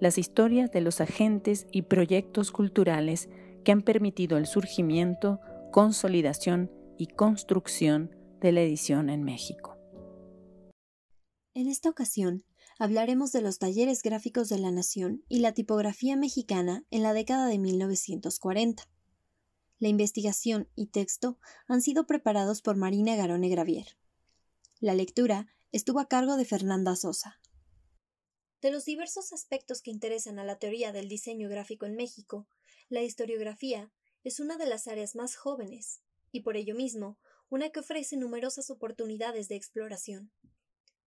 las historias de los agentes y proyectos culturales que han permitido el surgimiento, consolidación y construcción de la edición en México. En esta ocasión hablaremos de los talleres gráficos de la Nación y la tipografía mexicana en la década de 1940. La investigación y texto han sido preparados por Marina Garone Gravier. La lectura estuvo a cargo de Fernanda Sosa. De los diversos aspectos que interesan a la teoría del diseño gráfico en México, la historiografía es una de las áreas más jóvenes, y por ello mismo, una que ofrece numerosas oportunidades de exploración.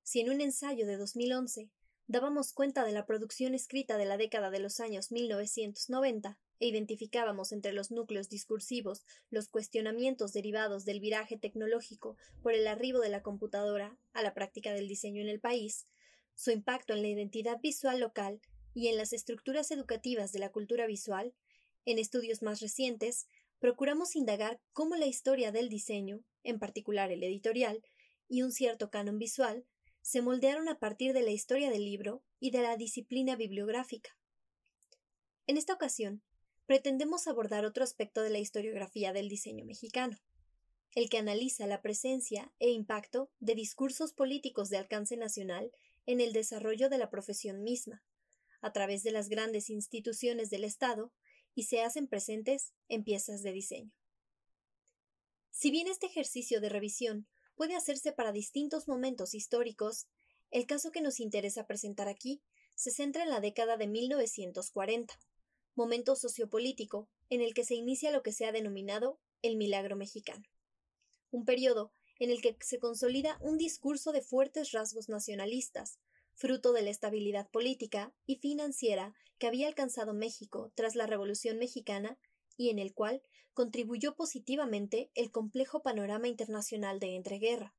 Si en un ensayo de 2011 dábamos cuenta de la producción escrita de la década de los años 1990 e identificábamos entre los núcleos discursivos los cuestionamientos derivados del viraje tecnológico por el arribo de la computadora a la práctica del diseño en el país, su impacto en la identidad visual local y en las estructuras educativas de la cultura visual, en estudios más recientes, procuramos indagar cómo la historia del diseño, en particular el editorial, y un cierto canon visual, se moldearon a partir de la historia del libro y de la disciplina bibliográfica. En esta ocasión, pretendemos abordar otro aspecto de la historiografía del diseño mexicano, el que analiza la presencia e impacto de discursos políticos de alcance nacional en el desarrollo de la profesión misma, a través de las grandes instituciones del Estado, y se hacen presentes en piezas de diseño. Si bien este ejercicio de revisión puede hacerse para distintos momentos históricos, el caso que nos interesa presentar aquí se centra en la década de 1940, momento sociopolítico en el que se inicia lo que se ha denominado el milagro mexicano, un periodo en el que se consolida un discurso de fuertes rasgos nacionalistas, fruto de la estabilidad política y financiera que había alcanzado México tras la Revolución mexicana y en el cual contribuyó positivamente el complejo panorama internacional de entreguerra.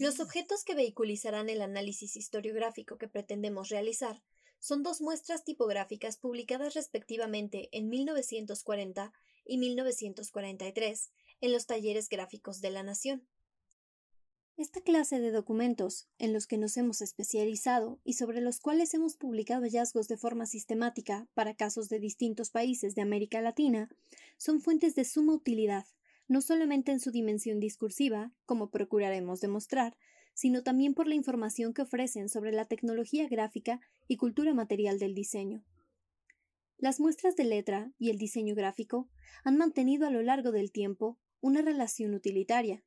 Los objetos que vehiculizarán el análisis historiográfico que pretendemos realizar son dos muestras tipográficas publicadas respectivamente en 1940 y 1943 en los talleres gráficos de la Nación. Esta clase de documentos, en los que nos hemos especializado y sobre los cuales hemos publicado hallazgos de forma sistemática para casos de distintos países de América Latina, son fuentes de suma utilidad, no solamente en su dimensión discursiva, como procuraremos demostrar, sino también por la información que ofrecen sobre la tecnología gráfica y cultura material del diseño. Las muestras de letra y el diseño gráfico han mantenido a lo largo del tiempo una relación utilitaria.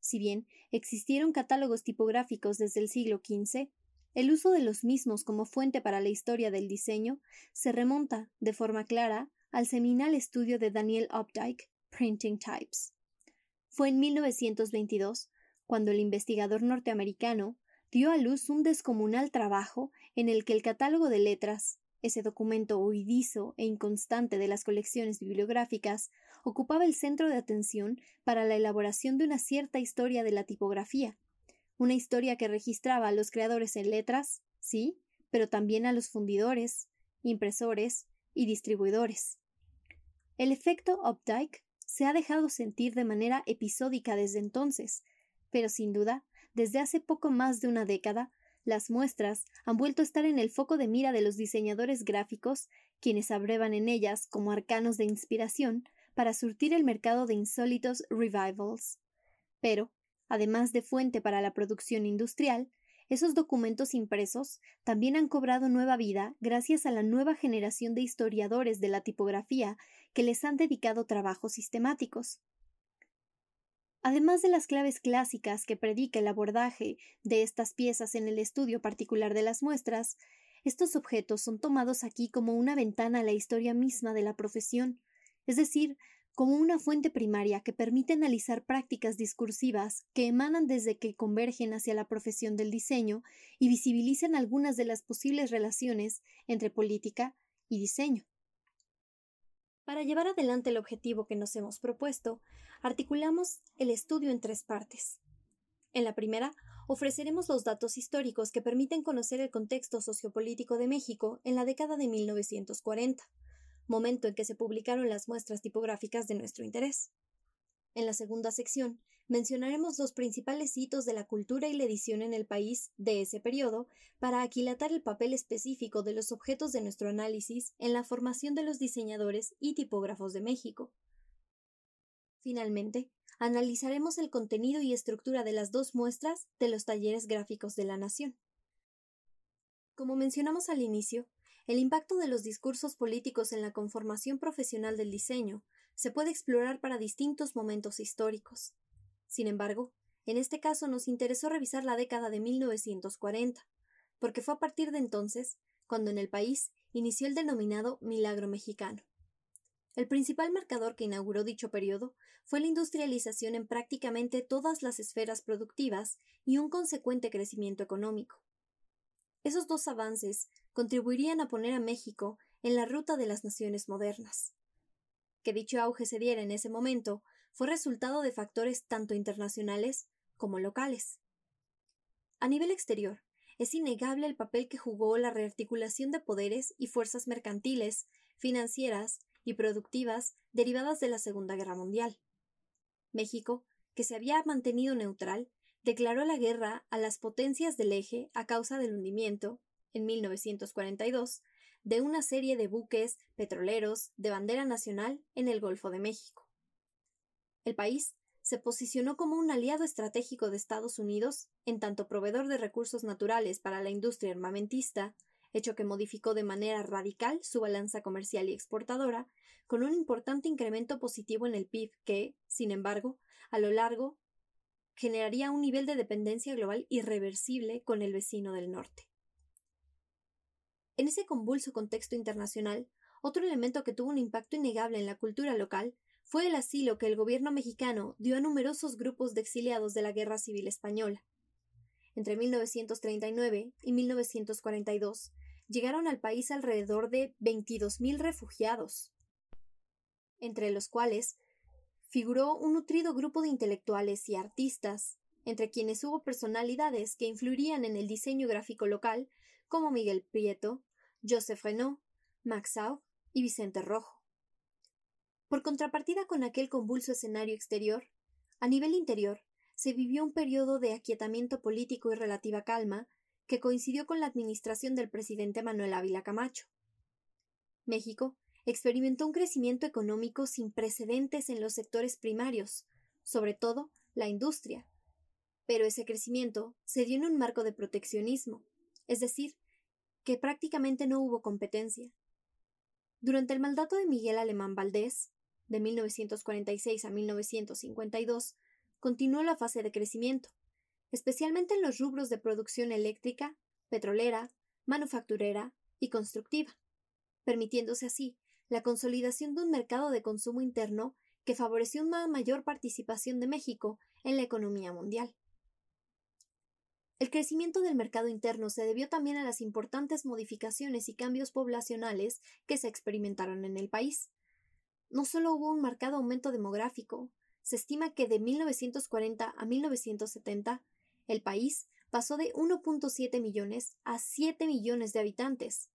Si bien existieron catálogos tipográficos desde el siglo XV, el uso de los mismos como fuente para la historia del diseño se remonta, de forma clara, al seminal estudio de Daniel Updike, Printing Types. Fue en 1922 cuando el investigador norteamericano dio a luz un descomunal trabajo en el que el catálogo de letras, ese documento huidizo e inconstante de las colecciones bibliográficas, ocupaba el centro de atención para la elaboración de una cierta historia de la tipografía, una historia que registraba a los creadores en letras, sí, pero también a los fundidores, impresores y distribuidores. El efecto Updike se ha dejado sentir de manera episódica desde entonces, pero sin duda, desde hace poco más de una década, las muestras han vuelto a estar en el foco de mira de los diseñadores gráficos, quienes abrevan en ellas como arcanos de inspiración para surtir el mercado de insólitos revivals. Pero, además de fuente para la producción industrial, esos documentos impresos también han cobrado nueva vida gracias a la nueva generación de historiadores de la tipografía que les han dedicado trabajos sistemáticos. Además de las claves clásicas que predica el abordaje de estas piezas en el estudio particular de las muestras, estos objetos son tomados aquí como una ventana a la historia misma de la profesión, es decir, como una fuente primaria que permite analizar prácticas discursivas que emanan desde que convergen hacia la profesión del diseño y visibilizan algunas de las posibles relaciones entre política y diseño. Para llevar adelante el objetivo que nos hemos propuesto, articulamos el estudio en tres partes. En la primera, ofreceremos los datos históricos que permiten conocer el contexto sociopolítico de México en la década de 1940, momento en que se publicaron las muestras tipográficas de nuestro interés. En la segunda sección, mencionaremos los principales hitos de la cultura y la edición en el país de ese periodo para aquilatar el papel específico de los objetos de nuestro análisis en la formación de los diseñadores y tipógrafos de México. Finalmente, analizaremos el contenido y estructura de las dos muestras de los talleres gráficos de la Nación. Como mencionamos al inicio, el impacto de los discursos políticos en la conformación profesional del diseño se puede explorar para distintos momentos históricos. Sin embargo, en este caso nos interesó revisar la década de 1940, porque fue a partir de entonces cuando en el país inició el denominado milagro mexicano. El principal marcador que inauguró dicho periodo fue la industrialización en prácticamente todas las esferas productivas y un consecuente crecimiento económico. Esos dos avances contribuirían a poner a México en la ruta de las naciones modernas. Que dicho auge se diera en ese momento fue resultado de factores tanto internacionales como locales. A nivel exterior, es innegable el papel que jugó la rearticulación de poderes y fuerzas mercantiles, financieras y productivas derivadas de la Segunda Guerra Mundial. México, que se había mantenido neutral, declaró la guerra a las potencias del eje a causa del hundimiento, en 1942, de una serie de buques petroleros de bandera nacional en el Golfo de México. El país se posicionó como un aliado estratégico de Estados Unidos, en tanto proveedor de recursos naturales para la industria armamentista, hecho que modificó de manera radical su balanza comercial y exportadora, con un importante incremento positivo en el PIB que, sin embargo, a lo largo generaría un nivel de dependencia global irreversible con el vecino del norte. En ese convulso contexto internacional, otro elemento que tuvo un impacto innegable en la cultura local fue el asilo que el gobierno mexicano dio a numerosos grupos de exiliados de la Guerra Civil Española. Entre 1939 y 1942 llegaron al país alrededor de 22.000 refugiados, entre los cuales figuró un nutrido grupo de intelectuales y artistas, entre quienes hubo personalidades que influirían en el diseño gráfico local, como Miguel Prieto, Joseph Renaud, Max Aub y Vicente Rojo. Por contrapartida con aquel convulso escenario exterior, a nivel interior se vivió un periodo de aquietamiento político y relativa calma que coincidió con la administración del presidente Manuel Ávila Camacho. México experimentó un crecimiento económico sin precedentes en los sectores primarios, sobre todo la industria. Pero ese crecimiento se dio en un marco de proteccionismo, es decir, que prácticamente no hubo competencia. Durante el mandato de Miguel Alemán Valdés, de 1946 a 1952, continuó la fase de crecimiento, especialmente en los rubros de producción eléctrica, petrolera, manufacturera y constructiva, permitiéndose así la consolidación de un mercado de consumo interno que favoreció una mayor participación de México en la economía mundial. El crecimiento del mercado interno se debió también a las importantes modificaciones y cambios poblacionales que se experimentaron en el país. No solo hubo un marcado aumento demográfico, se estima que de 1940 a 1970 el país pasó de 1.7 millones a 7 millones de habitantes,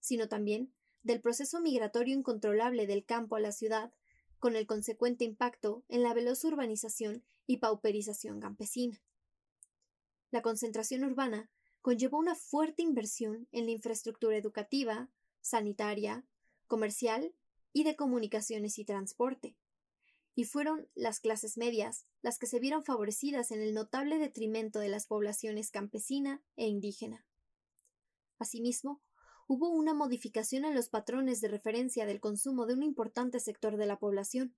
sino también del proceso migratorio incontrolable del campo a la ciudad, con el consecuente impacto en la veloz urbanización y pauperización campesina. La concentración urbana conllevó una fuerte inversión en la infraestructura educativa, sanitaria, comercial y de comunicaciones y transporte, y fueron las clases medias las que se vieron favorecidas en el notable detrimento de las poblaciones campesina e indígena. Asimismo, hubo una modificación en los patrones de referencia del consumo de un importante sector de la población.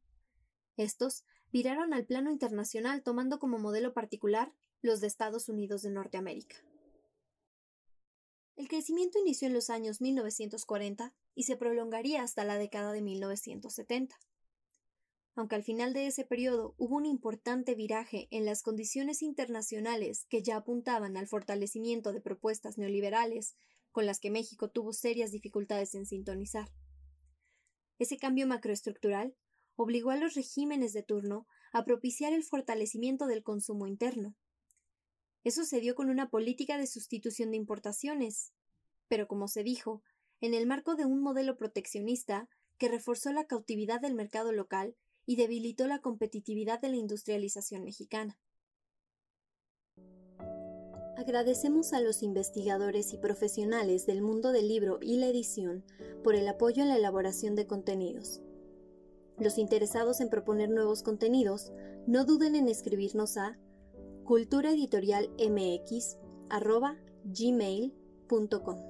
Estos viraron al plano internacional tomando como modelo particular los de Estados Unidos de Norteamérica. El crecimiento inició en los años 1940 y se prolongaría hasta la década de 1970. aunque al final de ese periodo hubo un importante viraje en las condiciones internacionales que ya apuntaban al fortalecimiento de propuestas neoliberales con las que México tuvo serias dificultades en sintonizar. Ese cambio macroestructural obligó a los regímenes de turno a propiciar el fortalecimiento del consumo interno. Eso se dio con una política de sustitución de importaciones, pero como se dijo, en el marco de un modelo proteccionista que reforzó la cautividad del mercado local y debilitó la competitividad de la industrialización mexicana. Agradecemos a los investigadores y profesionales del mundo del libro y la edición por el apoyo en la elaboración de contenidos. Los interesados en proponer nuevos contenidos, no duden en escribirnos a culturaeditorialmx.gmail.com.